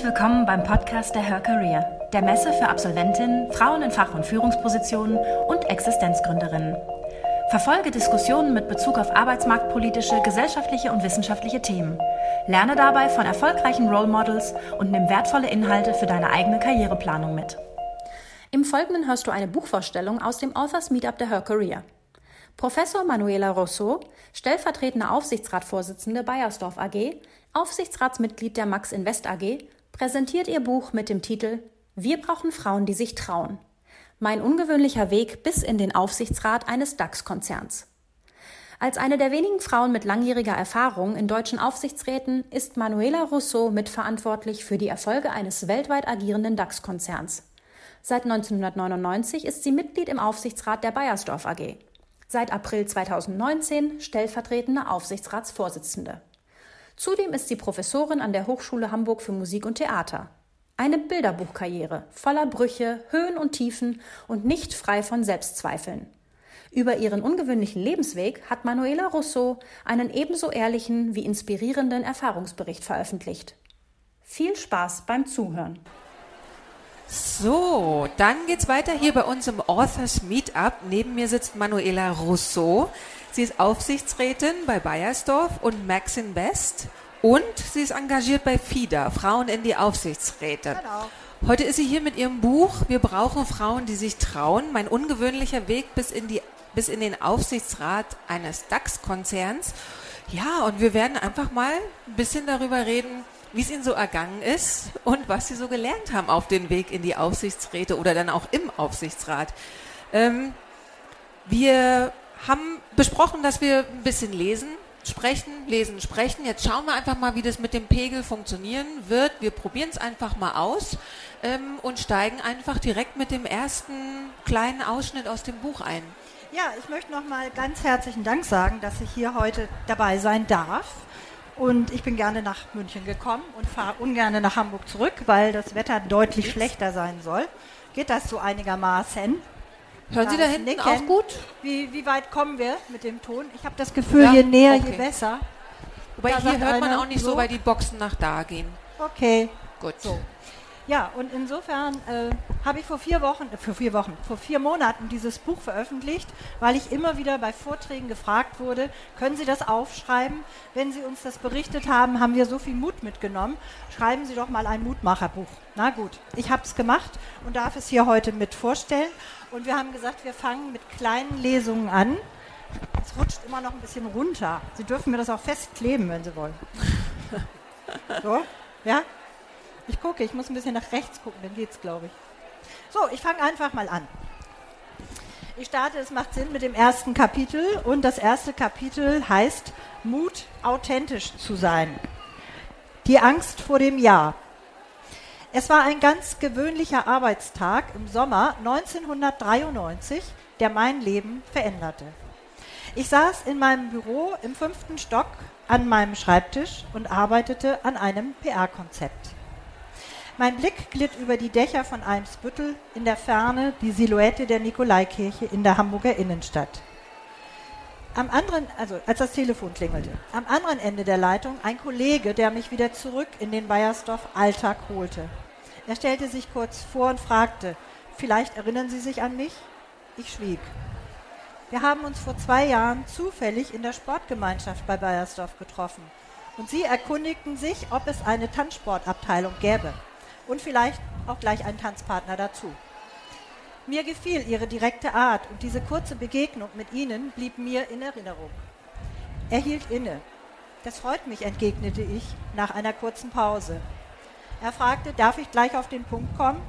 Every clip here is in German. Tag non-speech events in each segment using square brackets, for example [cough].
Herzlich willkommen beim Podcast der Her Career, der Messe für Absolventinnen, Frauen in Fach- und Führungspositionen und Existenzgründerinnen. Verfolge Diskussionen mit Bezug auf arbeitsmarktpolitische, gesellschaftliche und wissenschaftliche Themen. Lerne dabei von erfolgreichen Role Models und nimm wertvolle Inhalte für deine eigene Karriereplanung mit. Im Folgenden hörst du eine Buchvorstellung aus dem Authors Meetup der Her Career. Professor Manuela Rousseau, stellvertretende Aufsichtsratsvorsitzende Bayersdorf AG, Aufsichtsratsmitglied der Max Invest AG, präsentiert ihr Buch mit dem Titel Wir brauchen Frauen, die sich trauen. Mein ungewöhnlicher Weg bis in den Aufsichtsrat eines DAX-Konzerns. Als eine der wenigen Frauen mit langjähriger Erfahrung in deutschen Aufsichtsräten ist Manuela Rousseau mitverantwortlich für die Erfolge eines weltweit agierenden DAX-Konzerns. Seit 1999 ist sie Mitglied im Aufsichtsrat der Bayersdorf AG. Seit April 2019 stellvertretende Aufsichtsratsvorsitzende. Zudem ist sie Professorin an der Hochschule Hamburg für Musik und Theater. Eine Bilderbuchkarriere voller Brüche, Höhen und Tiefen und nicht frei von Selbstzweifeln. Über ihren ungewöhnlichen Lebensweg hat Manuela Rousseau einen ebenso ehrlichen wie inspirierenden Erfahrungsbericht veröffentlicht. Viel Spaß beim Zuhören. So, dann geht's weiter hier bei uns im Authors Meetup. Neben mir sitzt Manuela Rousseau. Sie ist Aufsichtsrätin bei Bayersdorf und Max Invest und sie ist engagiert bei FIDA, Frauen in die Aufsichtsräte. Genau. Heute ist sie hier mit ihrem Buch Wir brauchen Frauen, die sich trauen. Mein ungewöhnlicher Weg bis in, die, bis in den Aufsichtsrat eines DAX-Konzerns. Ja, und wir werden einfach mal ein bisschen darüber reden, wie es ihnen so ergangen ist und was sie so gelernt haben auf dem Weg in die Aufsichtsräte oder dann auch im Aufsichtsrat. Ähm, wir haben besprochen, dass wir ein bisschen lesen sprechen, lesen, sprechen. Jetzt schauen wir einfach mal, wie das mit dem Pegel funktionieren wird. Wir probieren es einfach mal aus ähm, und steigen einfach direkt mit dem ersten kleinen Ausschnitt aus dem Buch ein. Ja, ich möchte noch mal ganz herzlichen Dank sagen, dass ich hier heute dabei sein darf. Und ich bin gerne nach München gekommen und fahre ungern nach Hamburg zurück, weil das Wetter deutlich schlechter sein soll. Geht das so einigermaßen? Hören Sie da hinten Nicken. auch gut? Wie, wie weit kommen wir mit dem Ton? Ich habe das Gefühl, ja? je näher, okay. je besser. Wobei da hier hört man auch nicht so, weil die Boxen nach da gehen. Okay. Gut. So. Ja, und insofern äh, habe ich vor vier Wochen, äh, vor vier Wochen, vor vier Monaten dieses Buch veröffentlicht, weil ich immer wieder bei Vorträgen gefragt wurde, können Sie das aufschreiben? Wenn Sie uns das berichtet haben, haben wir so viel Mut mitgenommen. Schreiben Sie doch mal ein Mutmacherbuch. Na gut, ich habe es gemacht und darf es hier heute mit vorstellen. Und wir haben gesagt, wir fangen mit kleinen Lesungen an. Es rutscht immer noch ein bisschen runter. Sie dürfen mir das auch festkleben, wenn Sie wollen. [laughs] So, ja? Ich gucke, ich muss ein bisschen nach rechts gucken, dann geht's, glaube ich. So, ich fange einfach mal an. Ich starte, es macht Sinn mit dem ersten Kapitel und das erste Kapitel heißt Mut, authentisch zu sein. Die Angst vor dem Ja. Es war ein ganz gewöhnlicher Arbeitstag im Sommer 1993, der mein Leben veränderte. Ich saß in meinem Büro im fünften Stock an meinem Schreibtisch und arbeitete an einem PR-Konzept. Mein Blick glitt über die Dächer von Eimsbüttel, in der Ferne die Silhouette der Nikolaikirche in der Hamburger Innenstadt. Am anderen, also als das Telefon klingelte, am anderen Ende der Leitung ein Kollege, der mich wieder zurück in den Bayersdorf Alltag holte. Er stellte sich kurz vor und fragte, vielleicht erinnern Sie sich an mich? Ich schwieg. Wir haben uns vor zwei Jahren zufällig in der Sportgemeinschaft bei Bayersdorf getroffen und Sie erkundigten sich, ob es eine Tanzsportabteilung gäbe und vielleicht auch gleich einen Tanzpartner dazu. Mir gefiel ihre direkte Art und diese kurze Begegnung mit ihnen blieb mir in Erinnerung. Er hielt inne. Das freut mich, entgegnete ich nach einer kurzen Pause. Er fragte, darf ich gleich auf den Punkt kommen?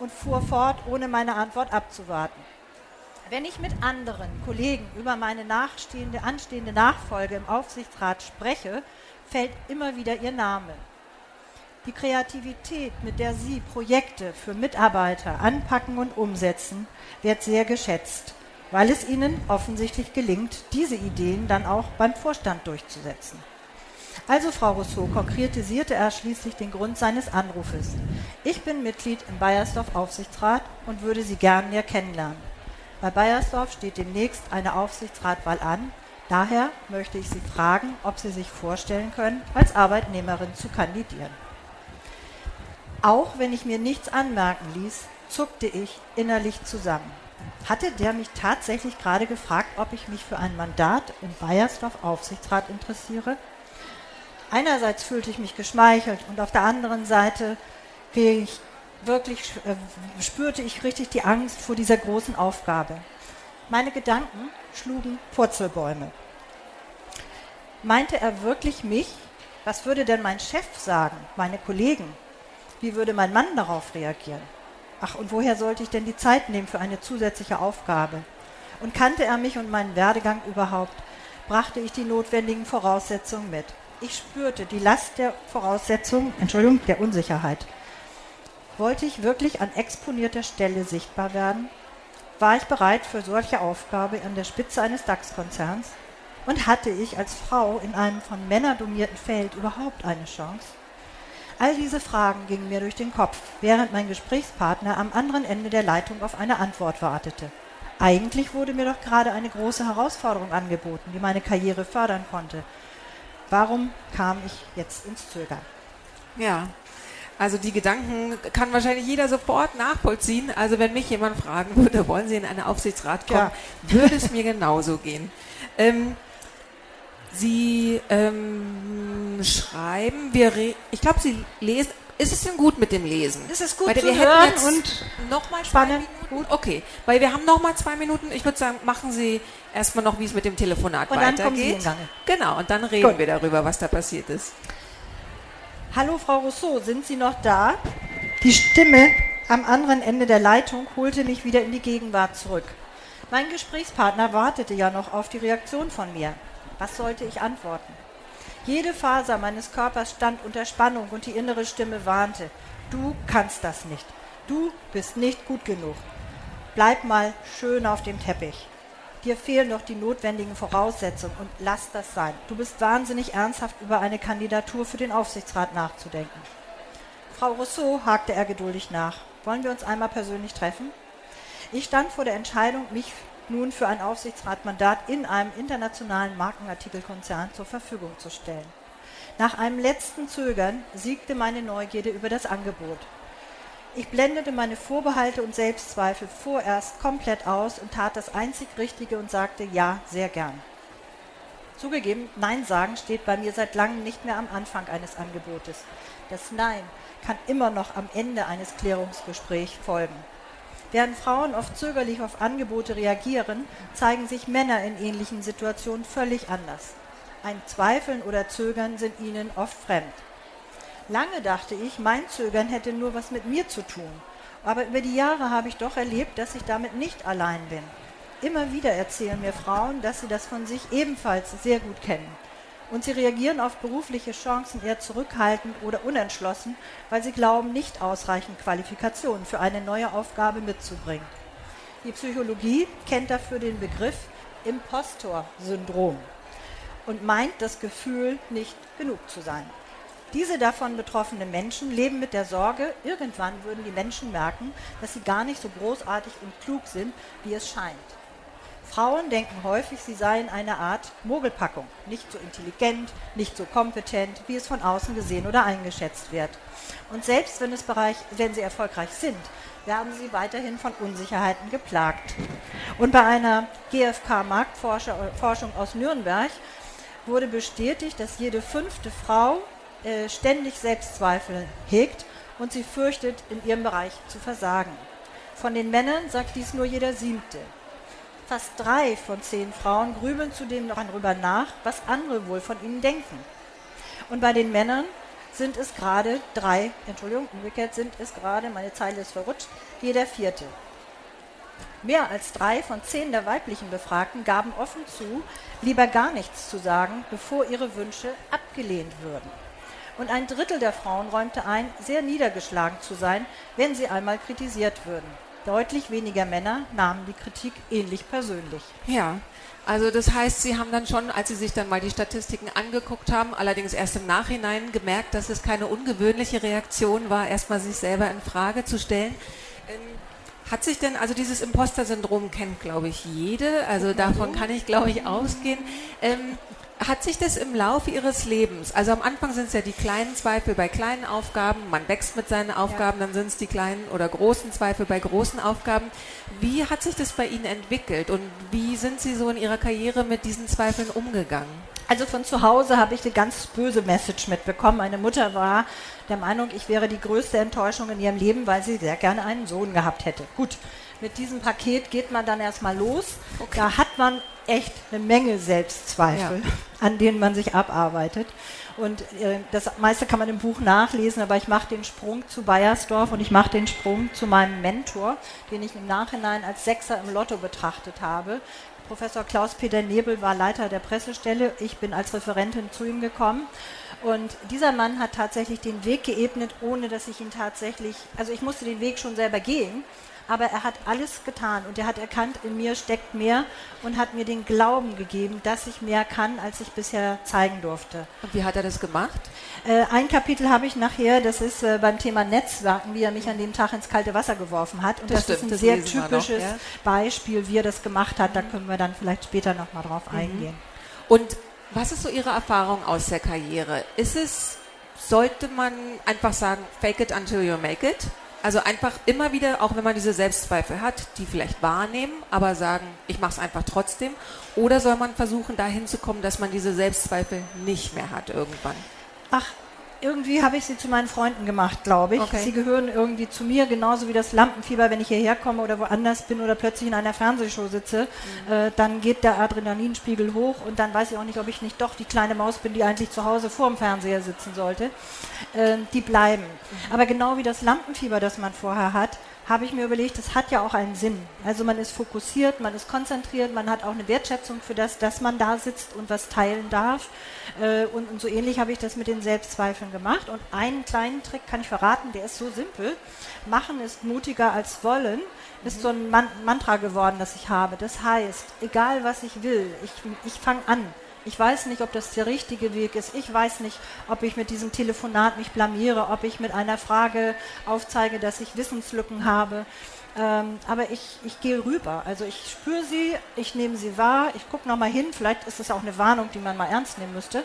und fuhr fort, ohne meine Antwort abzuwarten. Wenn ich mit anderen Kollegen über meine anstehende Nachfolge im Aufsichtsrat spreche, fällt immer wieder ihr Name. Die Kreativität, mit der Sie Projekte für Mitarbeiter anpacken und umsetzen, wird sehr geschätzt, weil es Ihnen offensichtlich gelingt, diese Ideen dann auch beim Vorstand durchzusetzen. Also, Frau Rousseau, konkretisierte er schließlich den Grund seines Anrufes. Ich bin Mitglied im Bayersdorf Aufsichtsrat und würde Sie gern näher kennenlernen. Bei Bayersdorf steht demnächst eine Aufsichtsratwahl an. Daher möchte ich Sie fragen, ob Sie sich vorstellen können, als Arbeitnehmerin zu kandidieren. Auch wenn ich mir nichts anmerken ließ, zuckte ich innerlich zusammen. Hatte der mich tatsächlich gerade gefragt, ob ich mich für ein Mandat im Bayersdorf Aufsichtsrat interessiere? Einerseits fühlte ich mich geschmeichelt und auf der anderen Seite ich wirklich, äh, spürte ich richtig die Angst vor dieser großen Aufgabe. Meine Gedanken schlugen Purzelbäume. Meinte er wirklich mich? Was würde denn mein Chef sagen, meine Kollegen? Wie würde mein Mann darauf reagieren? Ach, und woher sollte ich denn die Zeit nehmen für eine zusätzliche Aufgabe? Und kannte er mich und meinen Werdegang überhaupt, brachte ich die notwendigen Voraussetzungen mit. Ich spürte die Last der Voraussetzungen, Entschuldigung, der Unsicherheit. Wollte ich wirklich an exponierter Stelle sichtbar werden? War ich bereit für solche Aufgabe an der Spitze eines DAX-Konzerns? Und hatte ich als Frau in einem von Männern domierten Feld überhaupt eine Chance? All diese Fragen gingen mir durch den Kopf, während mein Gesprächspartner am anderen Ende der Leitung auf eine Antwort wartete. Eigentlich wurde mir doch gerade eine große Herausforderung angeboten, die meine Karriere fördern konnte. Warum kam ich jetzt ins Zögern? Ja, also die Gedanken kann wahrscheinlich jeder sofort nachvollziehen. Also wenn mich jemand fragen würde, wollen Sie in einen Aufsichtsrat kommen, ja. würde es mir genauso gehen. Ähm, Sie ähm, schreiben, wir ich glaube, Sie lesen. Ist es denn gut mit dem Lesen? Ist es gut weil zu wir hören und noch mal spannend? Gut. Okay, weil wir haben noch mal zwei Minuten. Ich würde sagen, machen Sie erstmal noch, wie es mit dem Telefonat und weitergeht. Dann kommen Sie in Gange. Genau, und dann reden gut. wir darüber, was da passiert ist. Hallo Frau Rousseau, sind Sie noch da? Die Stimme am anderen Ende der Leitung holte mich wieder in die Gegenwart zurück. Mein Gesprächspartner wartete ja noch auf die Reaktion von mir. Was sollte ich antworten? Jede Faser meines Körpers stand unter Spannung und die innere Stimme warnte. Du kannst das nicht. Du bist nicht gut genug. Bleib mal schön auf dem Teppich. Dir fehlen noch die notwendigen Voraussetzungen und lass das sein. Du bist wahnsinnig ernsthaft über eine Kandidatur für den Aufsichtsrat nachzudenken. Frau Rousseau hakte er geduldig nach. Wollen wir uns einmal persönlich treffen? Ich stand vor der Entscheidung, mich nun für ein Aufsichtsratmandat in einem internationalen Markenartikelkonzern zur Verfügung zu stellen. Nach einem letzten Zögern siegte meine Neugierde über das Angebot. Ich blendete meine Vorbehalte und Selbstzweifel vorerst komplett aus und tat das einzig Richtige und sagte Ja, sehr gern. Zugegeben, Nein sagen steht bei mir seit langem nicht mehr am Anfang eines Angebotes. Das Nein kann immer noch am Ende eines Klärungsgesprächs folgen. Während Frauen oft zögerlich auf Angebote reagieren, zeigen sich Männer in ähnlichen Situationen völlig anders. Ein Zweifeln oder Zögern sind ihnen oft fremd. Lange dachte ich, mein Zögern hätte nur was mit mir zu tun. Aber über die Jahre habe ich doch erlebt, dass ich damit nicht allein bin. Immer wieder erzählen mir Frauen, dass sie das von sich ebenfalls sehr gut kennen. Und sie reagieren auf berufliche Chancen eher zurückhaltend oder unentschlossen, weil sie glauben, nicht ausreichend Qualifikationen für eine neue Aufgabe mitzubringen. Die Psychologie kennt dafür den Begriff Impostor-Syndrom und meint das Gefühl, nicht genug zu sein. Diese davon betroffenen Menschen leben mit der Sorge, irgendwann würden die Menschen merken, dass sie gar nicht so großartig und klug sind, wie es scheint. Frauen denken häufig, sie seien eine Art Mogelpackung, nicht so intelligent, nicht so kompetent, wie es von außen gesehen oder eingeschätzt wird. Und selbst wenn, Bereich, wenn sie erfolgreich sind, werden sie weiterhin von Unsicherheiten geplagt. Und bei einer GfK-Marktforschung aus Nürnberg wurde bestätigt, dass jede fünfte Frau äh, ständig Selbstzweifel hegt und sie fürchtet, in ihrem Bereich zu versagen. Von den Männern sagt dies nur jeder siebte. Fast drei von zehn Frauen grübeln zudem noch darüber nach, was andere wohl von ihnen denken. Und bei den Männern sind es gerade drei, Entschuldigung, umgekehrt sind es gerade, meine Zeile ist verrutscht, jeder vierte. Mehr als drei von zehn der weiblichen Befragten gaben offen zu, lieber gar nichts zu sagen, bevor ihre Wünsche abgelehnt würden. Und ein Drittel der Frauen räumte ein, sehr niedergeschlagen zu sein, wenn sie einmal kritisiert würden. Deutlich weniger Männer nahmen die Kritik ähnlich persönlich. Ja, also das heißt, Sie haben dann schon, als Sie sich dann mal die Statistiken angeguckt haben, allerdings erst im Nachhinein gemerkt, dass es keine ungewöhnliche Reaktion war, erstmal sich selber in Frage zu stellen. Ähm, hat sich denn, also dieses Imposter-Syndrom kennt, glaube ich, jede, also davon kann ich, glaube ich, ausgehen. Ähm, Hat sich das im Laufe Ihres Lebens, also am Anfang sind es ja die kleinen Zweifel bei kleinen Aufgaben, man wächst mit seinen Aufgaben, ja. dann sind es die kleinen oder großen Zweifel bei großen Aufgaben. Wie hat sich das bei Ihnen entwickelt und wie sind Sie so in Ihrer Karriere mit diesen Zweifeln umgegangen? Also von zu Hause habe ich eine ganz böse Message mitbekommen. Meine Mutter war der Meinung, ich wäre die größte Enttäuschung in ihrem Leben, weil sie sehr gerne einen Sohn gehabt hätte. Gut, mit diesem Paket geht man dann erstmal los. Okay. Da hat man echt eine Menge Selbstzweifel, ja. an denen man sich abarbeitet. Und äh, das meiste kann man im Buch nachlesen, aber ich mache den Sprung zu Bayersdorf und ich mache den Sprung zu meinem Mentor, den ich im Nachhinein als Sechser im Lotto betrachtet habe. Professor Klaus-Peter Nebel war Leiter der Pressestelle. Ich bin als Referentin zu ihm gekommen. Und dieser Mann hat tatsächlich den Weg geebnet, ohne dass ich ihn tatsächlich, also ich musste den Weg schon selber gehen, aber er hat alles getan und er hat erkannt, in mir steckt mehr und hat mir den Glauben gegeben, dass ich mehr kann, als ich bisher zeigen durfte. Und wie hat er das gemacht? Äh, ein Kapitel habe ich nachher, das ist äh, beim Thema Netzwerken, wie er mich an dem Tag ins kalte Wasser geworfen hat. Und das, das stimmt, ist ein sehr typisches noch, ja? Beispiel, wie er das gemacht hat. Da können wir dann vielleicht später nochmal drauf mhm. eingehen. Und was ist so Ihre Erfahrung aus der Karriere? Ist es, sollte man einfach sagen, fake it until you make it? Also einfach immer wieder, auch wenn man diese Selbstzweifel hat, die vielleicht wahrnehmen, aber sagen, ich mache es einfach trotzdem. Oder soll man versuchen, dahin zu kommen, dass man diese Selbstzweifel nicht mehr hat irgendwann? Ach, irgendwie habe ich sie zu meinen Freunden gemacht, glaube ich. Okay. Sie gehören irgendwie zu mir, genauso wie das Lampenfieber, wenn ich hierher komme oder woanders bin oder plötzlich in einer Fernsehshow sitze, mhm. äh, dann geht der Adrenalinspiegel hoch und dann weiß ich auch nicht, ob ich nicht doch die kleine Maus bin, die eigentlich zu Hause vor dem Fernseher sitzen sollte. Äh, die bleiben. Mhm. Aber genau wie das Lampenfieber, das man vorher hat, habe ich mir überlegt, das hat ja auch einen Sinn. Also man ist fokussiert, man ist konzentriert, man hat auch eine Wertschätzung für das, dass man da sitzt und was teilen darf. Äh, und, so ähnlich habe ich das mit den Selbstzweifeln gemacht. Und einen kleinen Trick kann ich verraten, der ist so simpel. Machen ist mutiger als wollen ist so ein Mantra geworden, das ich habe. Das heißt, egal was ich will, ich, ich fange an. Ich weiß nicht, ob das der richtige Weg ist. Ich weiß nicht, ob ich mit diesem Telefonat mich blamiere, ob ich mit einer Frage aufzeige, dass ich Wissenslücken habe. Ähm, aber ich, ich gehe rüber. Also ich spüre sie, ich nehme sie wahr, ich gucke nochmal hin. Vielleicht ist es auch eine Warnung, die man mal ernst nehmen müsste.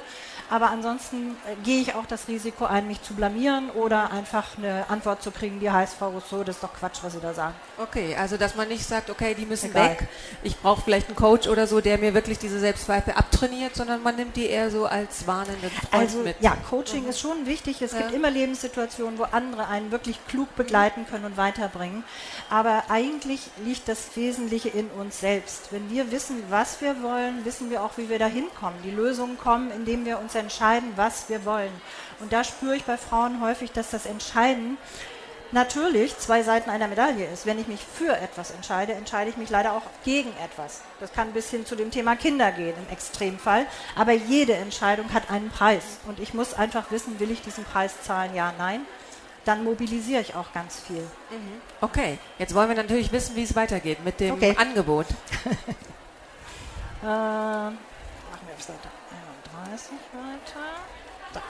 Aber ansonsten äh, gehe ich auch das Risiko ein, mich zu blamieren oder einfach eine Antwort zu kriegen, die heißt, Frau Rousseau, das ist doch Quatsch, was Sie da sagen. Okay, also dass man nicht sagt, okay, die müssen Egal. weg, ich brauche vielleicht einen Coach oder so, der mir wirklich diese Selbstzweifel abtrainiert, sondern man nimmt die eher so als warnenden Freund also, mit. Ja, Coaching mhm. ist schon wichtig. Es ja. gibt immer Lebenssituationen, wo andere einen wirklich klug begleiten können und weiterbringen. Aber eigentlich liegt das Wesentliche in uns selbst. Wenn wir wissen, was wir wollen, wissen wir auch, wie wir da hinkommen. Die Lösungen kommen, indem wir uns entscheiden, was wir wollen. Und da spüre ich bei Frauen häufig, dass das Entscheiden natürlich zwei Seiten einer Medaille ist. Wenn ich mich für etwas entscheide, entscheide ich mich leider auch gegen etwas. Das kann bis hin zu dem Thema Kinder gehen im Extremfall. Aber jede Entscheidung hat einen Preis. Und ich muss einfach wissen, will ich diesen Preis zahlen, ja, nein. Dann mobilisiere ich auch ganz viel. Mhm. Okay, jetzt wollen wir natürlich wissen, wie es weitergeht mit dem okay. Angebot. [laughs] äh, machen wir auf Seite 31 weiter. Da.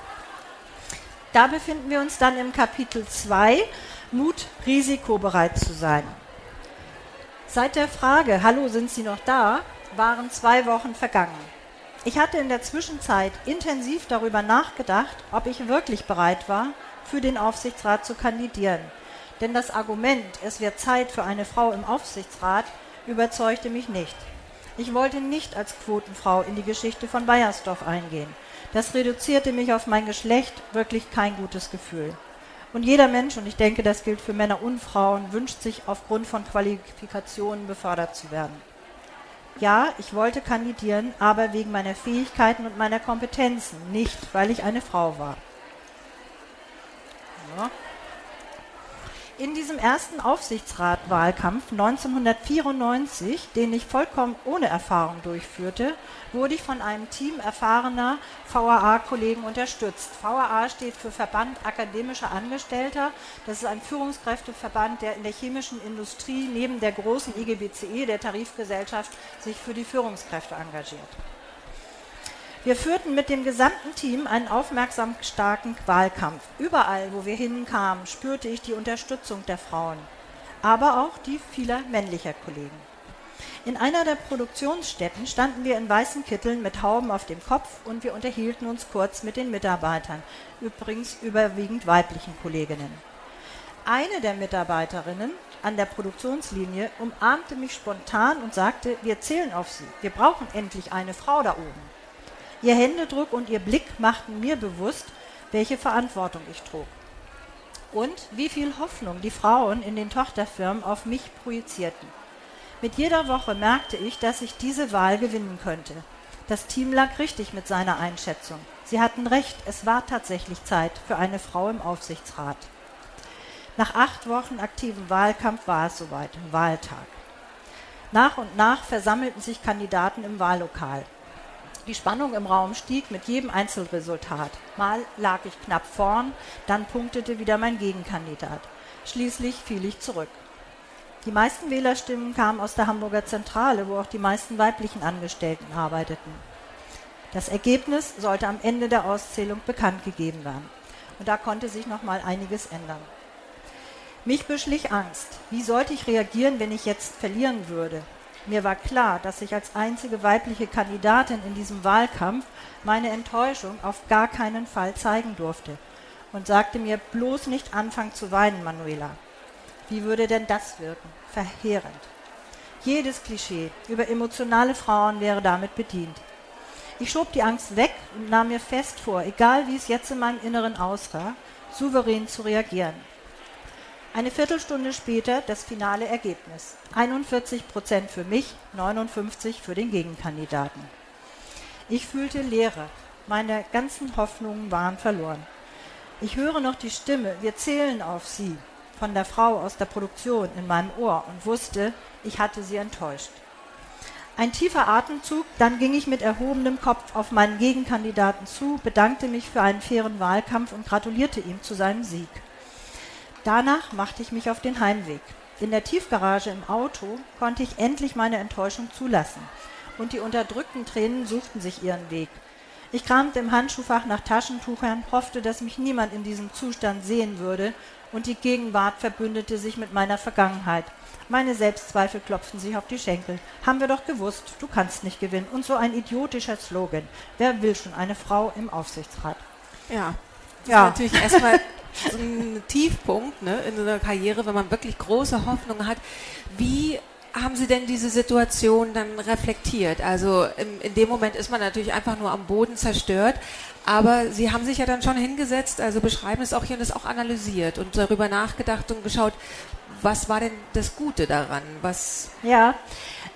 da befinden wir uns dann im Kapitel 2, Mut, risikobereit zu sein. Seit der Frage, hallo, sind Sie noch da, waren zwei Wochen vergangen. Ich hatte in der Zwischenzeit intensiv darüber nachgedacht, ob ich wirklich bereit war, für den Aufsichtsrat zu kandidieren. Denn das Argument, es wird Zeit für eine Frau im Aufsichtsrat, überzeugte mich nicht. Ich wollte nicht als Quotenfrau in die Geschichte von Bayersdorf eingehen. Das reduzierte mich auf mein Geschlecht, wirklich kein gutes Gefühl. Und jeder Mensch, und ich denke, das gilt für Männer und Frauen, wünscht sich aufgrund von Qualifikationen befördert zu werden. Ja, ich wollte kandidieren, aber wegen meiner Fähigkeiten und meiner Kompetenzen, nicht weil ich eine Frau war. Ja in diesem ersten Aufsichtsratwahlkampf 1994, den ich vollkommen ohne Erfahrung durchführte, wurde ich von einem Team erfahrener VAA-Kollegen unterstützt. VAA steht für Verband akademischer Angestellter. Das ist ein Führungskräfteverband, der in der chemischen Industrie neben der großen IGBCE, der Tarifgesellschaft, sich für die Führungskräfte engagiert. Wir führten mit dem gesamten Team einen aufmerksam starken Wahlkampf. Überall, wo wir hinkamen, spürte ich die Unterstützung der Frauen, aber auch die vieler männlicher Kollegen. In einer der Produktionsstätten standen wir in weißen Kitteln mit Hauben auf dem Kopf und wir unterhielten uns kurz mit den Mitarbeitern, übrigens überwiegend weiblichen Kolleginnen. Eine der Mitarbeiterinnen an der Produktionslinie umarmte mich spontan und sagte, wir zählen auf Sie, wir brauchen endlich eine Frau da oben. Ihr Händedruck und ihr Blick machten mir bewusst, welche Verantwortung ich trug. Und wie viel Hoffnung die Frauen in den Tochterfirmen auf mich projizierten. Mit jeder Woche merkte ich, dass ich diese Wahl gewinnen könnte. Das Team lag richtig mit seiner Einschätzung. Sie hatten recht, es war tatsächlich Zeit für eine Frau im Aufsichtsrat. Nach acht Wochen aktiven Wahlkampf war es soweit, Wahltag. Nach und nach versammelten sich Kandidaten im Wahllokal. Die Spannung im Raum stieg mit jedem Einzelresultat. Mal lag ich knapp vorn, dann punktete wieder mein Gegenkandidat. Schließlich fiel ich zurück. Die meisten Wählerstimmen kamen aus der Hamburger Zentrale, wo auch die meisten weiblichen Angestellten arbeiteten. Das Ergebnis sollte am Ende der Auszählung bekannt gegeben werden. Und da konnte sich noch mal einiges ändern. Mich beschlich Angst. Wie sollte ich reagieren, wenn ich jetzt verlieren würde? Mir war klar, dass ich als einzige weibliche Kandidatin in diesem Wahlkampf meine Enttäuschung auf gar keinen Fall zeigen durfte und sagte mir bloß nicht anfangen zu weinen, Manuela. Wie würde denn das wirken? Verheerend. Jedes Klischee über emotionale Frauen wäre damit bedient. Ich schob die Angst weg und nahm mir fest vor, egal wie es jetzt in meinem Inneren aussah, souverän zu reagieren. Eine Viertelstunde später das finale Ergebnis. 41 Prozent für mich, 59 für den Gegenkandidaten. Ich fühlte Leere. Meine ganzen Hoffnungen waren verloren. Ich höre noch die Stimme, wir zählen auf Sie von der Frau aus der Produktion in meinem Ohr und wusste, ich hatte sie enttäuscht. Ein tiefer Atemzug, dann ging ich mit erhobenem Kopf auf meinen Gegenkandidaten zu, bedankte mich für einen fairen Wahlkampf und gratulierte ihm zu seinem Sieg. Danach machte ich mich auf den Heimweg. In der Tiefgarage im Auto konnte ich endlich meine Enttäuschung zulassen, und die unterdrückten Tränen suchten sich ihren Weg. Ich kramte im Handschuhfach nach Taschentuchern, hoffte, dass mich niemand in diesem Zustand sehen würde und die Gegenwart verbündete sich mit meiner Vergangenheit. Meine Selbstzweifel klopften sich auf die Schenkel. Haben wir doch gewusst, du kannst nicht gewinnen. Und so ein idiotischer Slogan. Wer will schon eine Frau im Aufsichtsrat? Ja. Das ja. ist natürlich erstmal so ein Tiefpunkt ne, in einer Karriere, wenn man wirklich große Hoffnungen hat. Wie haben Sie denn diese Situation dann reflektiert? Also in, in, dem Moment ist man natürlich einfach nur am Boden zerstört, aber Sie haben sich ja dann schon hingesetzt, also beschreiben es auch hier und es auch analysiert und darüber nachgedacht und geschaut, was war denn das Gute daran? Was ja,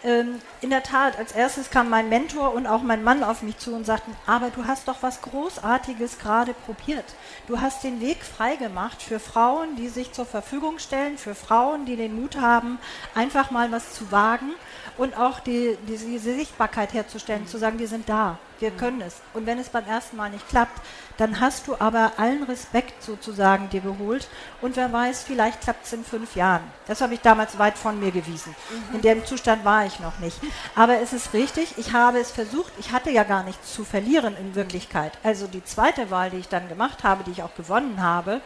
ähm, in der Tat, als erstes kam mein Mentor und auch mein Mann auf mich zu und sagten, aber du hast doch was Großartiges gerade probiert. Du hast den Weg freigemacht für Frauen, die sich zur Verfügung stellen, für Frauen, die den Mut haben, einfach mal was zu wagen und auch die, die, diese Sichtbarkeit herzustellen, zu sagen, wir sind da, wir können es. Und wenn es beim ersten Mal nicht klappt, dann hast du aber allen Respekt sozusagen dir geholt und wer weiß, vielleicht klappt es in fünf Jahren. Das habe ich damals weit von mir gewiesen. Mhm. In dem Zustand war ich noch nicht. Aber es ist richtig, ich habe es versucht, ich hatte ja gar nichts zu verlieren in Wirklichkeit. Also die zweite Wahl, die ich dann gemacht habe, die ich auch gewonnen habe,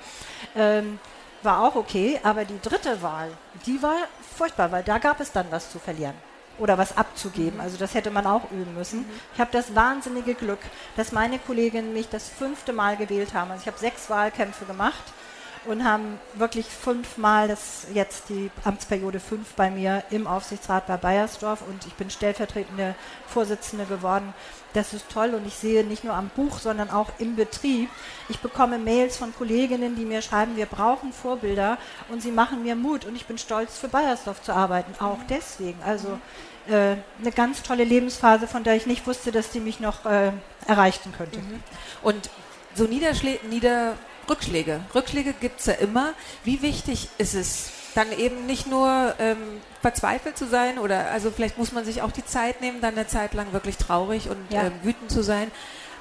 ähm, war auch okay, aber die dritte Wahl, die war furchtbar, weil da gab es dann was zu verlieren oder was abzugeben. Also das hätte man auch üben müssen. Ich habe das wahnsinnige Glück, dass meine Kolleginnen mich das fünfte Mal gewählt haben. Also ich habe sechs Wahlkämpfe gemacht und haben wirklich fünfmal das jetzt die Amtsperiode fünf bei mir im Aufsichtsrat bei Bayersdorf und ich bin stellvertretende Vorsitzende geworden. Das ist toll und ich sehe nicht nur am Buch, sondern auch im Betrieb. Ich bekomme Mails von Kolleginnen, die mir schreiben, wir brauchen Vorbilder und sie machen mir Mut und ich bin stolz für Bayersdorf zu arbeiten. Auch deswegen. Also äh, eine ganz tolle Lebensphase, von der ich nicht wusste, dass die mich noch äh, erreichen könnte. Mhm. Und so Niederschlä Nieder Rückschläge. Rückschläge gibt es ja immer. Wie wichtig ist es, dann eben nicht nur ähm, verzweifelt zu sein oder also vielleicht muss man sich auch die Zeit nehmen, dann eine Zeit lang wirklich traurig und ja. ähm, wütend zu sein.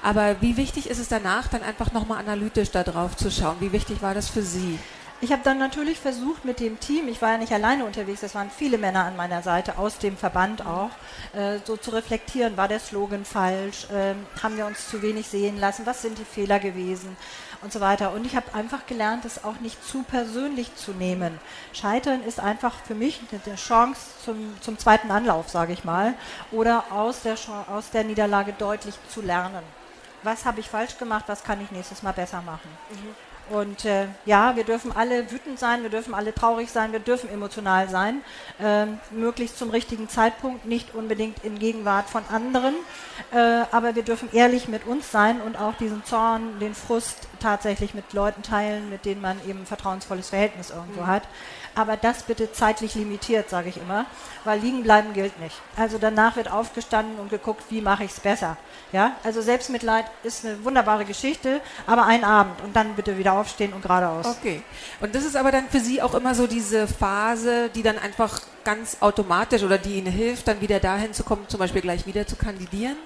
Aber wie wichtig ist es danach, dann einfach nochmal analytisch da drauf zu schauen? Wie wichtig war das für Sie? Ich habe dann natürlich versucht mit dem Team, ich war ja nicht alleine unterwegs, es waren viele Männer an meiner Seite, aus dem Verband auch, äh, so zu reflektieren, war der Slogan falsch, äh, haben wir uns zu wenig sehen lassen, was sind die Fehler gewesen und so weiter. Und ich habe einfach gelernt, es auch nicht zu persönlich zu nehmen. Scheitern ist einfach für mich eine Chance zum, zum zweiten Anlauf, sage ich mal, oder aus der, aus der Niederlage deutlich zu lernen. Was habe ich falsch gemacht, was kann ich nächstes Mal besser machen? Mhm. Und äh, ja, wir dürfen alle wütend sein, wir dürfen alle traurig sein, wir dürfen emotional sein, äh, möglichst zum richtigen Zeitpunkt, nicht unbedingt in Gegenwart von anderen, äh, aber wir dürfen ehrlich mit uns sein und auch diesen Zorn, den Frust tatsächlich mit Leuten teilen, mit denen man eben ein vertrauensvolles Verhältnis irgendwo mhm. hat aber das bitte zeitlich limitiert, sage ich immer, weil liegen bleiben gilt nicht. Also danach wird aufgestanden und geguckt, wie mache ich es besser. Ja, also Selbstmitleid ist eine wunderbare Geschichte, aber ein Abend und dann bitte wieder aufstehen und geradeaus. Okay. Und das ist aber dann für Sie auch immer so diese Phase, die dann einfach ganz automatisch oder die Ihnen hilft, dann wieder dahin zu kommen, zum Beispiel gleich wieder zu kandidieren?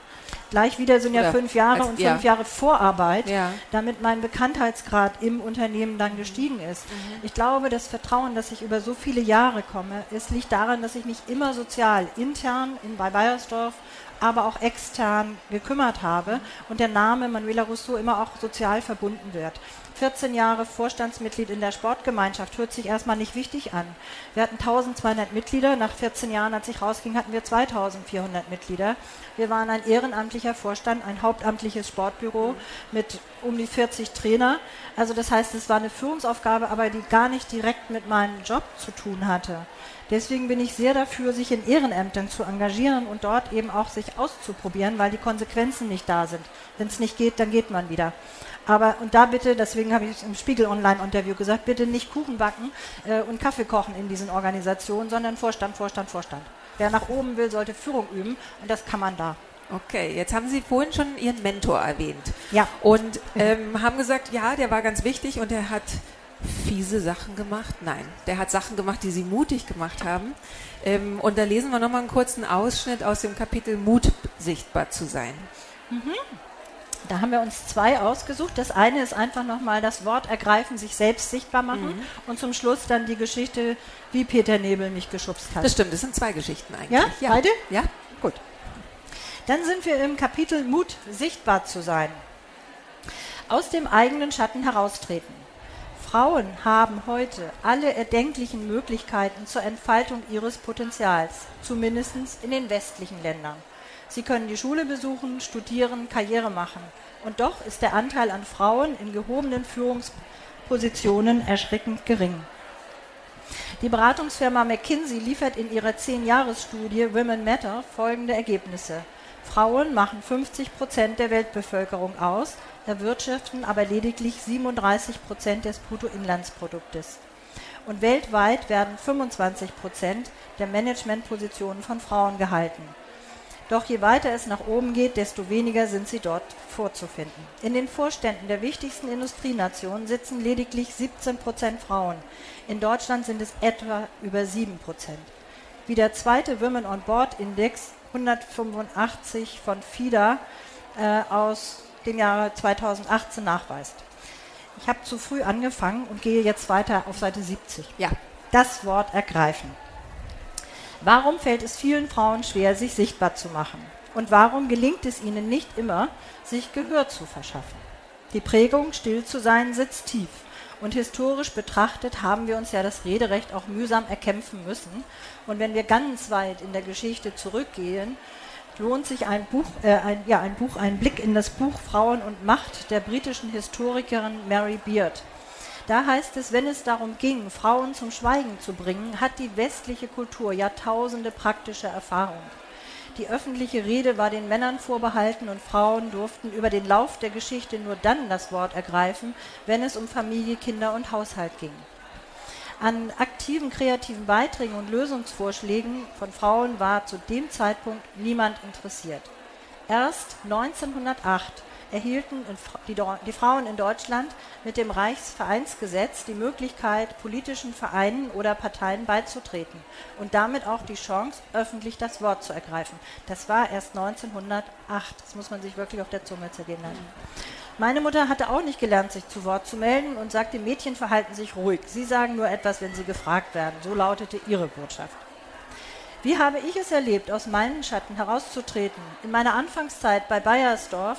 Gleich wieder sind ja fünf Jahre als, und fünf ja. Jahre Vorarbeit, ja. damit mein Bekanntheitsgrad im Unternehmen dann gestiegen ist. Mhm. Ich glaube, das Vertrauen, dass ich über so viele Jahre komme, es liegt daran, dass ich mich immer sozial, intern in, bei Bayersdorf, aber auch extern gekümmert habe und der Name Manuela Rousseau immer auch sozial verbunden wird. 14 Jahre Vorstandsmitglied in der Sportgemeinschaft. Hört sich erstmal nicht wichtig an. Wir hatten 1200 Mitglieder. Nach 14 Jahren, als ich rausging, hatten wir 2400 Mitglieder. Wir waren ein ehrenamtlicher Vorstand, ein hauptamtliches Sportbüro mit um die 40 Trainer. Also das heißt, es war eine Führungsaufgabe, aber die gar nicht direkt mit meinem Job zu tun hatte. Deswegen bin ich sehr dafür, sich in Ehrenämtern zu engagieren und dort eben auch sich auszuprobieren, weil die Konsequenzen nicht da sind. Wenn es nicht geht, dann geht man wieder. Aber und da bitte, deswegen habe ich im Spiegel Online-Interview gesagt, bitte nicht Kuchen backen äh, und Kaffee kochen in diesen Organisationen, sondern Vorstand, Vorstand, Vorstand. Wer nach oben will, sollte Führung üben und das kann man da. Okay, jetzt haben Sie vorhin schon Ihren Mentor erwähnt. Ja. Und ähm, haben gesagt, ja, der war ganz wichtig und er hat fiese Sachen gemacht. Nein, der hat Sachen gemacht, die Sie mutig gemacht haben. Ähm, und da lesen wir nochmal einen kurzen Ausschnitt aus dem Kapitel Mut sichtbar zu sein. Mhm. Da haben wir uns zwei ausgesucht. Das eine ist einfach nochmal das Wort ergreifen, sich selbst sichtbar machen mhm. und zum Schluss dann die Geschichte, wie Peter Nebel mich geschubst hat. Das stimmt, das sind zwei Geschichten eigentlich. Ja, ja. beide? Ja. Gut. Dann sind wir im Kapitel Mut, sichtbar zu sein. Aus dem eigenen Schatten heraustreten. Frauen haben heute alle erdenklichen Möglichkeiten zur Entfaltung ihres Potenzials, zumindest in den westlichen Ländern. Sie können die Schule besuchen, studieren, Karriere machen. Und doch ist der Anteil an Frauen in gehobenen Führungspositionen erschreckend gering. Die Beratungsfirma McKinsey liefert in ihrer 10-Jahres-Studie Women Matter folgende Ergebnisse. Frauen machen 50 Prozent der Weltbevölkerung aus, erwirtschaften aber lediglich 37 Prozent des Bruttoinlandsproduktes. Und weltweit werden 25 Prozent der Managementpositionen von Frauen gehalten. Doch je weiter es nach oben geht, desto weniger sind sie dort vorzufinden. In den Vorständen der wichtigsten Industrienationen sitzen lediglich 17 Prozent Frauen. In Deutschland sind es etwa über 7 Prozent. Wie der zweite Women on Board Index 185 von FIDA äh, aus dem Jahre 2018 nachweist. Ich habe zu früh angefangen und gehe jetzt weiter auf Seite 70. Ja. Das Wort ergreifen. Warum fällt es vielen Frauen schwer, sich sichtbar zu machen? Und warum gelingt es ihnen nicht immer, sich Gehör zu verschaffen? Die Prägung, still zu sein, sitzt tief. Und historisch betrachtet haben wir uns ja das Rederecht auch mühsam erkämpfen müssen. Und wenn wir ganz weit in der Geschichte zurückgehen, lohnt sich ein Buch, äh, ein, ja, ein Buch, ein Blick in das Buch Frauen und Macht der britischen Historikerin Mary Beard. Da heißt es, wenn es darum ging, Frauen zum Schweigen zu bringen, hat die westliche Kultur Jahrtausende praktische Erfahrung. Die öffentliche Rede war den Männern vorbehalten und Frauen durften über den Lauf der Geschichte nur dann das Wort ergreifen, wenn es um Familie, Kinder und Haushalt ging. An aktiven kreativen Beiträgen und Lösungsvorschlägen von Frauen war zu dem Zeitpunkt niemand interessiert. Erst 1908 erhielten die, Frauen in Deutschland mit dem Reichsvereinsgesetz die Möglichkeit, politischen Vereinen oder Parteien beizutreten und damit auch die Chance, öffentlich das Wort zu ergreifen. Das war erst 1908. Das muss man sich wirklich auf der Zunge zergehen lassen. Meine Mutter hatte auch nicht gelernt, sich zu Wort zu melden und sagte, Mädchen verhalten sich ruhig. Sie sagen nur etwas, wenn sie gefragt werden. So lautete ihre Botschaft. Wie habe ich es erlebt, aus meinen Schatten herauszutreten? In meiner Anfangszeit bei Bayersdorf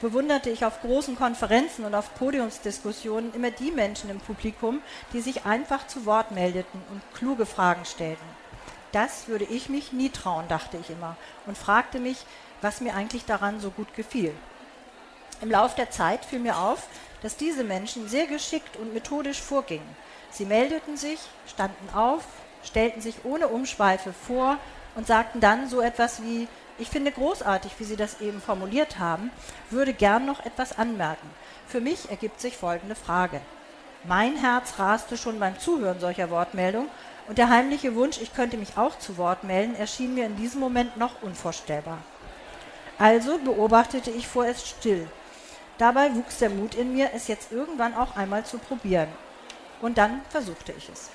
bewunderte ich auf großen Konferenzen und auf Podiumsdiskussionen immer die Menschen im Publikum, die sich einfach zu Wort meldeten und kluge Fragen stellten. Das würde ich mich nie trauen, dachte ich immer und fragte mich, was mir eigentlich daran so gut gefiel. Im Lauf der Zeit fiel mir auf, dass diese Menschen sehr geschickt und methodisch vorgingen. Sie meldeten sich, standen auf, stellten sich ohne Umschweife vor und sagten dann so etwas wie, ich finde großartig, wie Sie das eben formuliert haben, würde gern noch etwas anmerken. Für mich ergibt sich folgende Frage. Mein Herz raste schon beim Zuhören solcher Wortmeldung und der heimliche Wunsch, ich könnte mich auch zu Wort melden, erschien mir in diesem Moment noch unvorstellbar. Also beobachtete ich vorerst still. Dabei wuchs der Mut in mir, es jetzt irgendwann auch einmal zu probieren. Und dann versuchte ich es.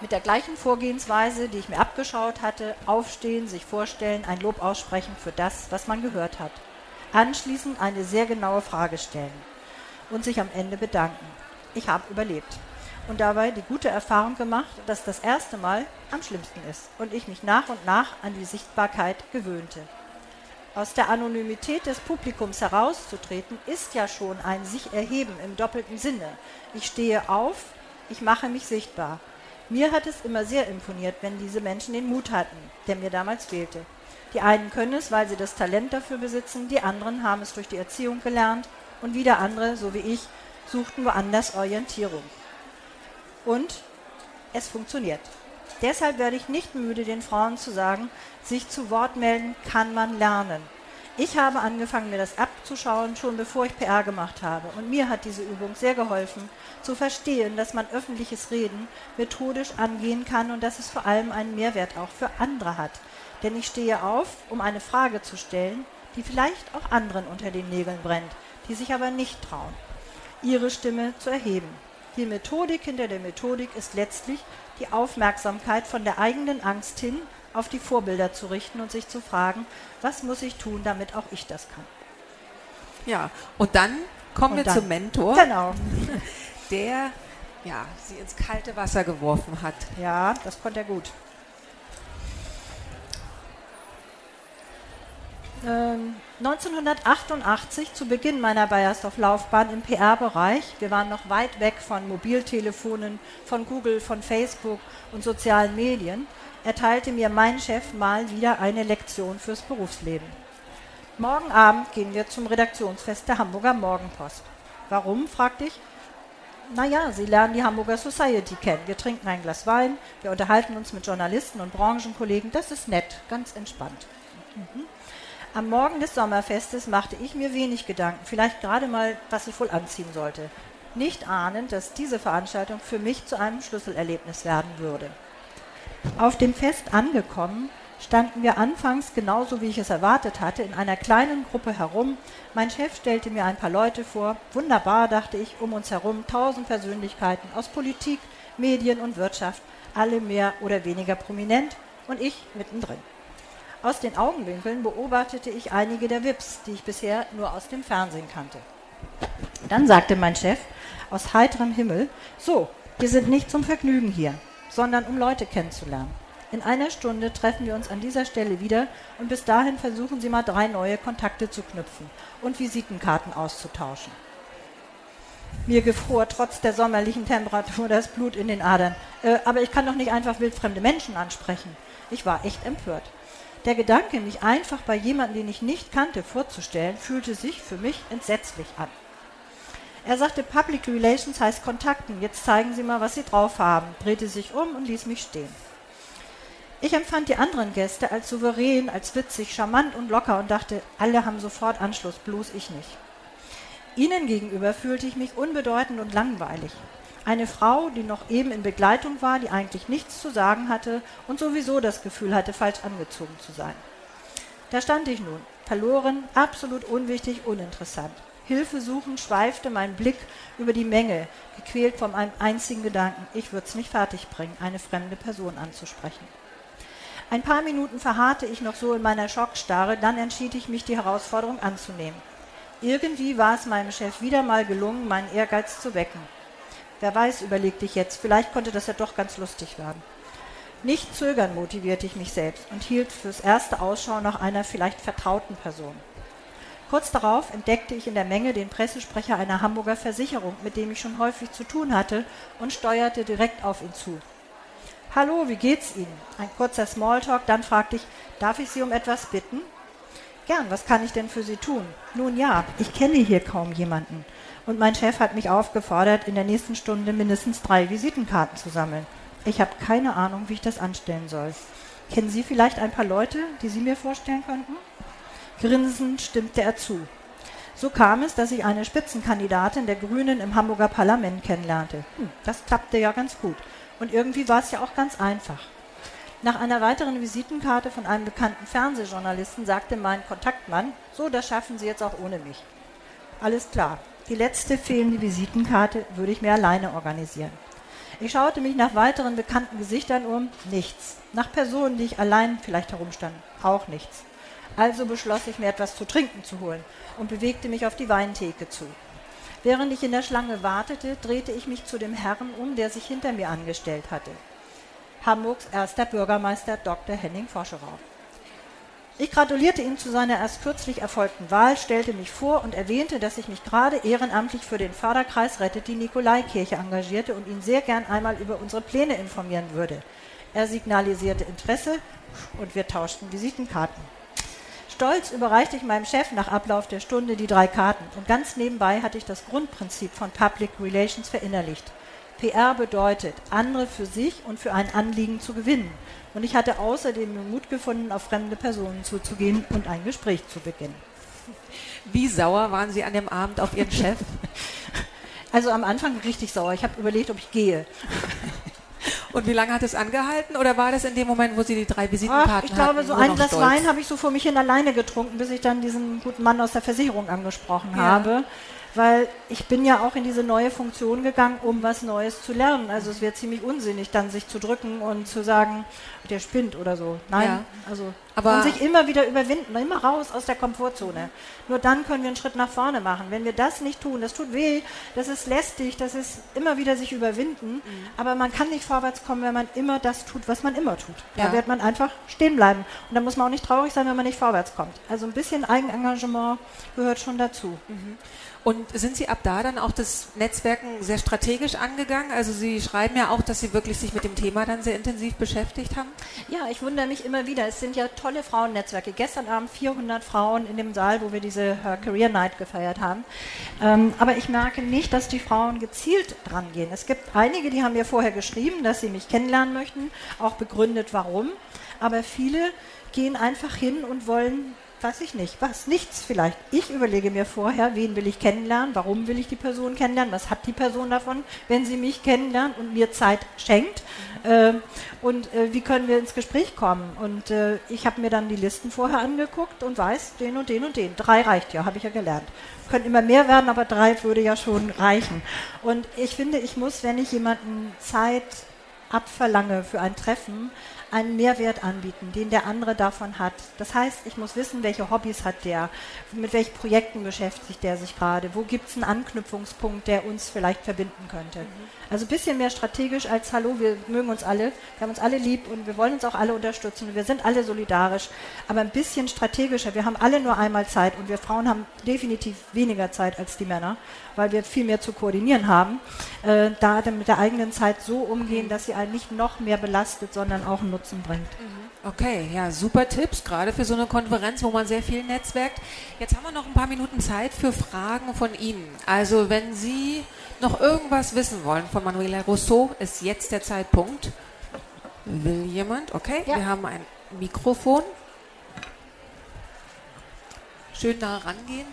Mit der gleichen Vorgehensweise, die ich mir abgeschaut hatte, aufstehen, sich vorstellen, ein Lob aussprechen für das, was man gehört hat. Anschließend eine sehr genaue Frage stellen und sich am Ende bedanken. Ich habe überlebt und dabei die gute Erfahrung gemacht, dass das erste Mal am schlimmsten ist und ich mich nach und nach an die Sichtbarkeit gewöhnte. Aus der Anonymität des Publikums herauszutreten, ist ja schon ein sich erheben im doppelten Sinne. Ich stehe auf, ich mache mich sichtbar. Mir hat es immer sehr imponiert, wenn diese Menschen den Mut hatten, der mir damals fehlte. Die einen können es, weil sie das Talent dafür besitzen, die anderen haben es durch die Erziehung gelernt und wieder andere, so wie ich, suchten woanders Orientierung. Und es funktioniert. Deshalb werde ich nicht müde, den Frauen zu sagen, sich zu Wort melden kann man lernen. Ich habe angefangen, mir das abzuschauen, schon bevor ich PR gemacht habe. Und mir hat diese Übung sehr geholfen, zu verstehen, dass man öffentliches Reden methodisch angehen kann und dass es vor allem einen Mehrwert auch für andere hat. Denn ich stehe auf, um eine Frage zu stellen, die vielleicht auch anderen unter den Nägeln brennt, die sich aber nicht trauen, ihre Stimme zu erheben. Die Methodik hinter der Methodik ist letztlich die Aufmerksamkeit von der eigenen Angst hin auf die Vorbilder zu richten und sich zu fragen, was muss ich tun, damit auch ich das kann. Ja, und dann kommen und wir dann, zum Mentor, genau. [laughs] der ja, sie ins kalte Wasser geworfen hat. Ja, das konnte er gut. 1988, ähm, zu Beginn meiner Bayersdorf-Laufbahn im PR-Bereich, wir waren noch weit weg von Mobiltelefonen, von Google, von Facebook und sozialen Medien, erteilte mir mein Chef mal wieder eine Lektion fürs Berufsleben. Morgen Abend gehen wir zum Redaktionsfest der Hamburger Morgenpost. Warum, fragte ich. Naja, Sie lernen die Hamburger Society kennen. Wir trinken ein Glas Wein, wir unterhalten uns mit Journalisten und Branchenkollegen. Das ist nett, ganz entspannt. Mhm. Am Morgen des Sommerfestes machte ich mir wenig Gedanken, vielleicht gerade mal, was ich wohl anziehen sollte. Nicht ahnend, dass diese Veranstaltung für mich zu einem Schlüsselerlebnis werden würde. Auf dem Fest angekommen, standen wir anfangs genauso wie ich es erwartet hatte, in einer kleinen Gruppe herum. Mein Chef stellte mir ein paar Leute vor. Wunderbar, dachte ich, um uns herum tausend Persönlichkeiten aus Politik, Medien und Wirtschaft, alle mehr oder weniger prominent und ich mittendrin. Aus den Augenwinkeln beobachtete ich einige der Wips, die ich bisher nur aus dem Fernsehen kannte. Dann sagte mein Chef aus heiterem Himmel, so, wir sind nicht zum Vergnügen hier, sondern um Leute kennenzulernen. In einer Stunde treffen wir uns an dieser Stelle wieder und bis dahin versuchen Sie mal drei neue Kontakte zu knüpfen und Visitenkarten auszutauschen. Mir gefror trotz der sommerlichen Temperatur das Blut in den Adern. Äh, aber ich kann doch nicht einfach wildfremde Menschen ansprechen. Ich war echt empört. Der Gedanke, mich einfach bei jemandem, den ich nicht kannte, vorzustellen, fühlte sich für mich entsetzlich an. Er sagte, Public Relations heißt Kontakten, jetzt zeigen Sie mal, was Sie drauf haben, drehte sich um und ließ mich stehen. Ich empfand die anderen Gäste als souverän, als witzig, charmant und locker und dachte, alle haben sofort Anschluss, bloß ich nicht. Ihnen gegenüber fühlte ich mich unbedeutend und langweilig. Eine Frau, die noch eben in Begleitung war, die eigentlich nichts zu sagen hatte und sowieso das Gefühl hatte, falsch angezogen zu sein. Da stand ich nun, verloren, absolut unwichtig, uninteressant. Hilfe suchend schweifte mein Blick über die Menge, gequält von einem einzigen Gedanken, ich würde es nicht fertigbringen, eine fremde Person anzusprechen. Ein paar Minuten verharrte ich noch so in meiner Schockstarre, dann entschied ich mich, die Herausforderung anzunehmen. Irgendwie war es meinem Chef wieder mal gelungen, meinen Ehrgeiz zu wecken. Wer weiß, überlegte ich jetzt, vielleicht konnte das ja doch ganz lustig werden. Nicht zögern motivierte ich mich selbst und hielt fürs erste Ausschau nach einer vielleicht vertrauten Person. Kurz darauf entdeckte ich in der Menge den Pressesprecher einer Hamburger Versicherung, mit dem ich schon häufig zu tun hatte, und steuerte direkt auf ihn zu. Hallo, wie geht's Ihnen? Ein kurzer Smalltalk, dann fragte ich, darf ich Sie um etwas bitten? Gern, was kann ich denn für Sie tun? Nun ja, ich kenne hier kaum jemanden. Und mein Chef hat mich aufgefordert, in der nächsten Stunde mindestens drei Visitenkarten zu sammeln. Ich habe keine Ahnung, wie ich das anstellen soll. Kennen Sie vielleicht ein paar Leute, die Sie mir vorstellen könnten? Grinsend stimmte er zu. So kam es, dass ich eine Spitzenkandidatin der Grünen im Hamburger Parlament kennenlernte. Hm, das klappte ja ganz gut. Und irgendwie war es ja auch ganz einfach. Nach einer weiteren Visitenkarte von einem bekannten Fernsehjournalisten sagte mein Kontaktmann, so, das schaffen Sie jetzt auch ohne mich. Alles klar. Die letzte fehlende Visitenkarte würde ich mir alleine organisieren. Ich schaute mich nach weiteren bekannten Gesichtern um. Nichts. Nach Personen, die ich allein vielleicht herumstand. Auch nichts. Also beschloss ich mir etwas zu trinken zu holen und bewegte mich auf die Weintheke zu. Während ich in der Schlange wartete, drehte ich mich zu dem Herrn um, der sich hinter mir angestellt hatte. Hamburgs erster Bürgermeister Dr. Henning Foscherau. Ich gratulierte ihm zu seiner erst kürzlich erfolgten Wahl, stellte mich vor und erwähnte, dass ich mich gerade ehrenamtlich für den Förderkreis Rettet die Nikolaikirche engagierte und ihn sehr gern einmal über unsere Pläne informieren würde. Er signalisierte Interesse und wir tauschten Visitenkarten. Stolz überreichte ich meinem Chef nach Ablauf der Stunde die drei Karten und ganz nebenbei hatte ich das Grundprinzip von Public Relations verinnerlicht. PR bedeutet, andere für sich und für ein Anliegen zu gewinnen. Und ich hatte außerdem den Mut gefunden, auf fremde Personen zuzugehen und ein Gespräch zu beginnen. Wie sauer waren Sie an dem Abend auf Ihren Chef? [laughs] Also am Anfang richtig sauer. Ich habe überlegt, ob ich gehe. Und wie lange hat es angehalten? Oder war das in dem Moment, wo Sie die drei Visitenkarten hatten? Ich glaube, so ein Glas Wein habe ich so vor mich hin alleine getrunken, bis ich dann diesen guten Mann aus der Versicherung angesprochen ja. habe weil ich bin ja auch in diese neue Funktion gegangen, um was Neues zu lernen. Also es wäre ziemlich unsinnig, dann sich zu drücken und zu sagen, der spinnt oder so. Nein, ja. also aber und sich immer wieder überwinden, immer raus aus der Komfortzone. Nur dann können wir einen Schritt nach vorne machen. Wenn wir das nicht tun, das tut weh, das ist lästig, das ist immer wieder sich überwinden. Mhm. Aber man kann nicht vorwärts kommen, wenn man immer das tut, was man immer tut. Ja. Da wird man einfach stehen bleiben. Und da muss man auch nicht traurig sein, wenn man nicht vorwärts kommt. Also ein bisschen Eigenengagement gehört schon dazu. Mhm. Und sind Sie ab da dann auch das Netzwerken sehr strategisch angegangen? Also Sie schreiben ja auch, dass Sie wirklich sich mit dem Thema dann sehr intensiv beschäftigt haben. Ja, ich wundere mich immer wieder. Es sind ja tolle Frauennetzwerke. Gestern Abend 400 Frauen in dem Saal, wo wir diese Her Career Night gefeiert haben. Ähm, aber ich merke nicht, dass die Frauen gezielt dran gehen. Es gibt einige, die haben mir vorher geschrieben, dass sie mich kennenlernen möchten, auch begründet, warum. Aber viele gehen einfach hin und wollen weiß ich nicht, was, nichts vielleicht. Ich überlege mir vorher, wen will ich kennenlernen, warum will ich die Person kennenlernen, was hat die Person davon, wenn sie mich kennenlernt und mir Zeit schenkt äh, und äh, wie können wir ins Gespräch kommen. Und äh, ich habe mir dann die Listen vorher angeguckt und weiß, den und den und den. Drei reicht ja, habe ich ja gelernt. Können immer mehr werden, aber drei würde ja schon reichen. Und ich finde, ich muss, wenn ich jemanden Zeit abverlange für ein Treffen, einen Mehrwert anbieten, den der andere davon hat. Das heißt, ich muss wissen, welche Hobbys hat der, mit welchen Projekten beschäftigt der sich gerade, wo gibt es einen Anknüpfungspunkt, der uns vielleicht verbinden könnte. Mhm. Also ein bisschen mehr strategisch als Hallo, wir mögen uns alle, wir haben uns alle lieb und wir wollen uns auch alle unterstützen, wir sind alle solidarisch, aber ein bisschen strategischer. Wir haben alle nur einmal Zeit und wir Frauen haben definitiv weniger Zeit als die Männer, weil wir viel mehr zu koordinieren haben. Äh, da mit der eigenen Zeit so umgehen, dass sie einen nicht noch mehr belastet, sondern auch einen Nutzen bringt. Mhm. Okay, ja, super Tipps, gerade für so eine Konferenz, wo man sehr viel netzwerkt. Jetzt haben wir noch ein paar Minuten Zeit für Fragen von Ihnen. Also wenn Sie noch irgendwas wissen wollen von Manuela Rousseau, ist jetzt der Zeitpunkt. Will jemand? Okay, ja. wir haben ein Mikrofon. Schön nah rangehen.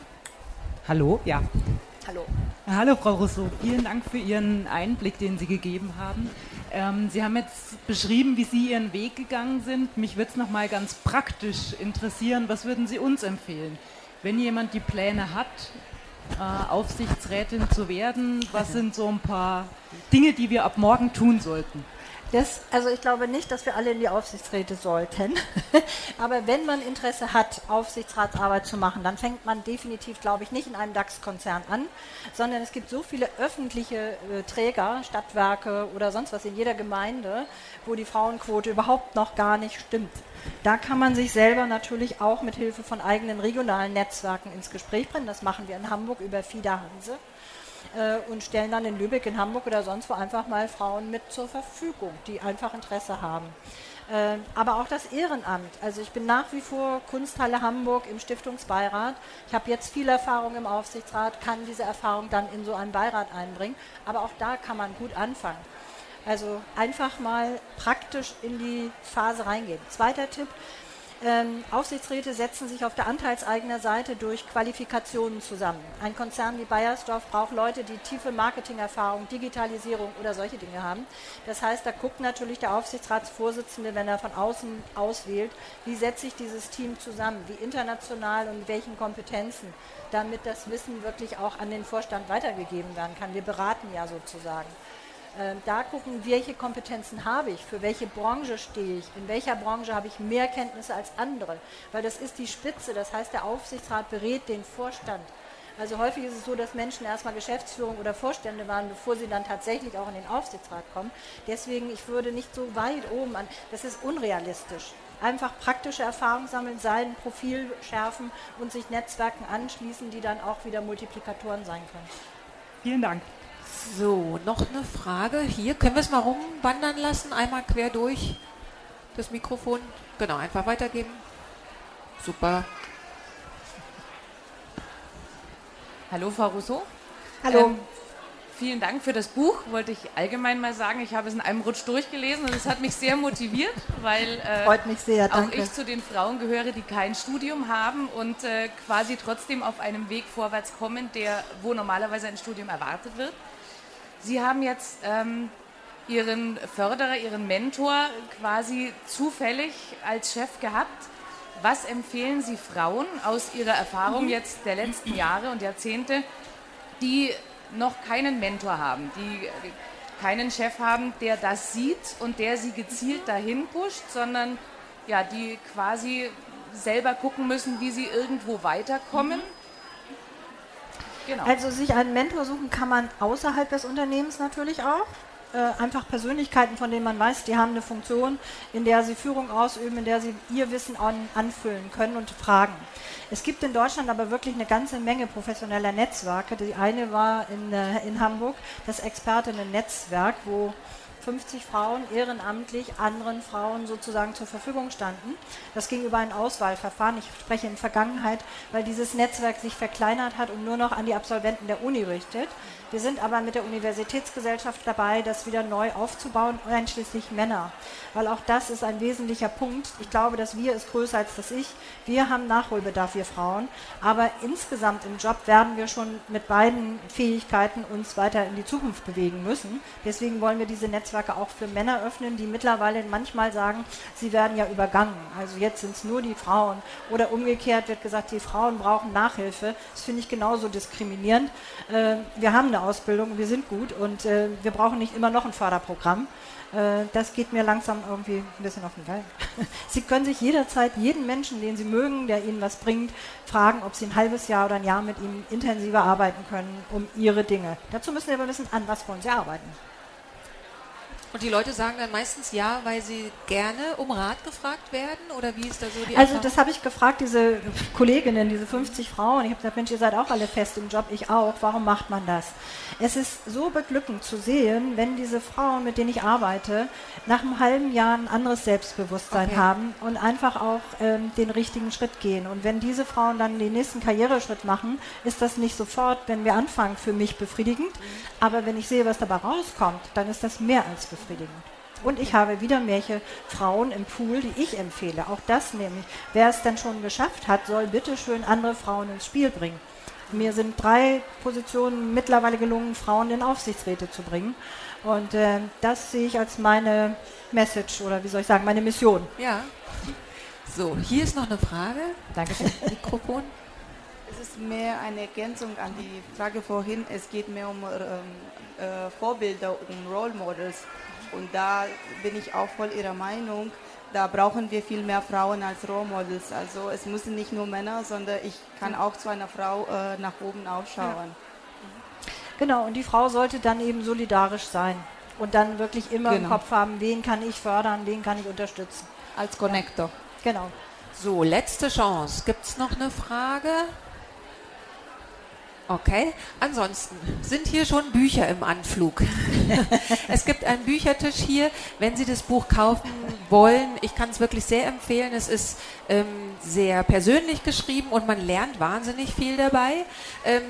Hallo, ja. Hallo. Hallo, Frau Rousseau. Vielen Dank für Ihren Einblick, den Sie gegeben haben. Ähm, Sie haben jetzt beschrieben, wie Sie Ihren Weg gegangen sind. Mich würde es nochmal ganz praktisch interessieren. Was würden Sie uns empfehlen? Wenn jemand die Pläne hat, äh, Aufsichtsrätin zu werden, was sind so ein paar Dinge, die wir ab morgen tun sollten? Das, also ich glaube nicht, dass wir alle in die Aufsichtsräte sollten. [laughs] Aber wenn man Interesse hat, Aufsichtsratsarbeit zu machen, dann fängt man definitiv, glaube ich, nicht in einem DAX-Konzern an, sondern es gibt so viele öffentliche äh, Träger, Stadtwerke oder sonst was in jeder Gemeinde, wo die Frauenquote überhaupt noch gar nicht stimmt. Da kann man sich selber natürlich auch mit Hilfe von eigenen regionalen Netzwerken ins Gespräch bringen. Das machen wir in Hamburg über FIDA Hanse äh, und stellen dann in Lübeck, in Hamburg oder sonst wo einfach mal Frauen mit zur Verfügung, die einfach Interesse haben. Äh, aber auch das Ehrenamt. Also ich bin nach wie vor Kunsthalle Hamburg im Stiftungsbeirat. Ich habe jetzt viel Erfahrung im Aufsichtsrat, kann diese Erfahrung dann in so einen Beirat einbringen. Aber auch da kann man gut anfangen. Also einfach mal praktisch in die Phase reingehen. Zweiter Tipp, ähm, Aufsichtsräte setzen sich auf der anteilseigner Seite durch Qualifikationen zusammen. Ein Konzern wie Bayersdorf braucht Leute, die tiefe Marketingerfahrung, Digitalisierung oder solche Dinge haben. Das heißt, da guckt natürlich der Aufsichtsratsvorsitzende, wenn er von außen auswählt, wie setze ich dieses Team zusammen, wie international und mit welchen Kompetenzen, damit das Wissen wirklich auch an den Vorstand weitergegeben werden kann. Wir beraten ja sozusagen. Ähm, da gucken, welche Kompetenzen habe ich, für welche Branche stehe ich, in welcher Branche habe ich mehr Kenntnisse als andere, weil das ist die Spitze, das heißt der Aufsichtsrat berät den Vorstand. Also häufig ist es so, dass Menschen erstmal Geschäftsführung oder Vorstände waren, bevor sie dann tatsächlich auch in den Aufsichtsrat kommen. Deswegen, ich würde nicht so weit oben an, das ist unrealistisch. Einfach praktische Erfahrung sammeln, sein Profil schärfen und sich Netzwerken anschließen, die dann auch wieder Multiplikatoren sein können. Vielen Dank. So, noch eine Frage. Hier, können wir es mal rumwandern lassen? Einmal quer durch das Mikrofon. Genau, einfach weitergeben. Super. Hallo, Frau Rousseau. Hallo. Ähm, vielen Dank für das Buch, wollte ich allgemein mal sagen. Ich habe es in einem Rutsch durchgelesen und es hat mich sehr motiviert, weil äh, Freut mich sehr, danke. auch ich zu den Frauen gehöre, die kein Studium haben und äh, quasi trotzdem auf einem Weg vorwärts kommen, der, wo normalerweise ein Studium erwartet wird. Sie haben jetzt ähm, Ihren Förderer, Ihren Mentor quasi zufällig als Chef gehabt. Was empfehlen Sie Frauen aus Ihrer Erfahrung mhm. jetzt der letzten Jahre und Jahrzehnte, die noch keinen Mentor haben, die keinen Chef haben, der das sieht und der sie gezielt dahin pusht, sondern ja, die quasi selber gucken müssen, wie sie irgendwo weiterkommen? Mhm. Genau. Also sich einen Mentor suchen kann man außerhalb des Unternehmens natürlich auch. Äh, einfach Persönlichkeiten, von denen man weiß, die haben eine Funktion, in der sie Führung ausüben, in der sie ihr Wissen an, anfüllen können und fragen. Es gibt in Deutschland aber wirklich eine ganze Menge professioneller Netzwerke. Die eine war in, äh, in Hamburg das Expertinnen-Netzwerk, wo 50 Frauen ehrenamtlich anderen Frauen sozusagen zur Verfügung standen. Das ging über ein Auswahlverfahren. Ich spreche in Vergangenheit, weil dieses Netzwerk sich verkleinert hat und nur noch an die Absolventen der Uni richtet. Wir sind aber mit der Universitätsgesellschaft dabei, das wieder neu aufzubauen, einschließlich Männer. Weil auch das ist ein wesentlicher Punkt. Ich glaube, dass wir ist größer als das Ich. Wir haben Nachholbedarf, wir Frauen. Aber insgesamt im Job werden wir schon mit beiden Fähigkeiten uns weiter in die Zukunft bewegen müssen. Deswegen wollen wir diese Netzwerke auch für Männer öffnen, die mittlerweile manchmal sagen, sie werden ja übergangen. Also jetzt sind es nur die Frauen. Oder umgekehrt wird gesagt, die Frauen brauchen Nachhilfe. Das finde ich genauso diskriminierend. Äh, wir haben eine Ausbildung, wir sind gut und äh, wir brauchen nicht immer noch ein Förderprogramm. Äh, das geht mir langsam irgendwie ein bisschen auf den Geil. [laughs] Sie können sich jederzeit jeden Menschen, den Sie mögen, der Ihnen was bringt, fragen, ob Sie ein halbes Jahr oder ein Jahr mit ihm intensiver arbeiten können um Ihre Dinge. Dazu müssen Sie aber wissen, an was wollen Sie arbeiten. Und die Leute sagen dann meistens ja, weil sie gerne um Rat gefragt werden? Oder wie ist da so die Also Erfahrung? das habe ich gefragt, diese Kolleginnen, diese 50 Frauen. Ich habe gesagt, Mensch, ihr seid auch alle fest im Job, ich auch. Warum macht man das? Es ist so beglückend zu sehen, wenn diese Frauen, mit denen ich arbeite, nach einem halben Jahr ein anderes Selbstbewusstsein okay. haben und einfach auch ähm, den richtigen Schritt gehen. Und wenn diese Frauen dann den nächsten Karriereschritt machen, ist das nicht sofort, wenn wir anfangen, für mich befriedigend. Mhm. Aber wenn ich sehe, was dabei rauskommt, dann ist das mehr als befriedigend. Und ich habe wieder mehrche Frauen im Pool, die ich empfehle. Auch das nämlich. Wer es dann schon geschafft hat, soll bitte schön andere Frauen ins Spiel bringen. Mir sind drei Positionen mittlerweile gelungen, Frauen in Aufsichtsräte zu bringen. Und äh, das sehe ich als meine Message oder wie soll ich sagen, meine Mission. Ja. So, hier ist noch eine Frage. Dankeschön. Mikrofon. Mehr eine Ergänzung an die Frage vorhin. Es geht mehr um ähm, äh, Vorbilder, um Role Models. Und da bin ich auch voll Ihrer Meinung. Da brauchen wir viel mehr Frauen als Role Models. Also es müssen nicht nur Männer, sondern ich kann auch zu einer Frau äh, nach oben aufschauen. Ja. Genau, und die Frau sollte dann eben solidarisch sein und dann wirklich immer genau. im Kopf haben, wen kann ich fördern, wen kann ich unterstützen. Als Connector. Ja. Genau. So, letzte Chance. Gibt es noch eine Frage? Okay. Ansonsten sind hier schon Bücher im Anflug. [laughs] es gibt einen Büchertisch hier, wenn Sie das Buch kaufen wollen. Ich kann es wirklich sehr empfehlen. Es ist ähm, sehr persönlich geschrieben und man lernt wahnsinnig viel dabei. Ähm,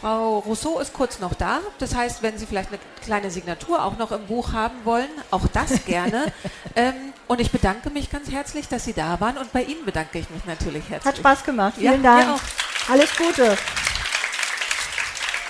Frau Rousseau ist kurz noch da. Das heißt, wenn Sie vielleicht eine kleine Signatur auch noch im Buch haben wollen, auch das [laughs] gerne. ähm, und ich bedanke mich ganz herzlich, dass Sie da waren und bei Ihnen bedanke ich mich natürlich herzlich. Hat Spaß gemacht. Vielen ja, Dank. Alles Gute.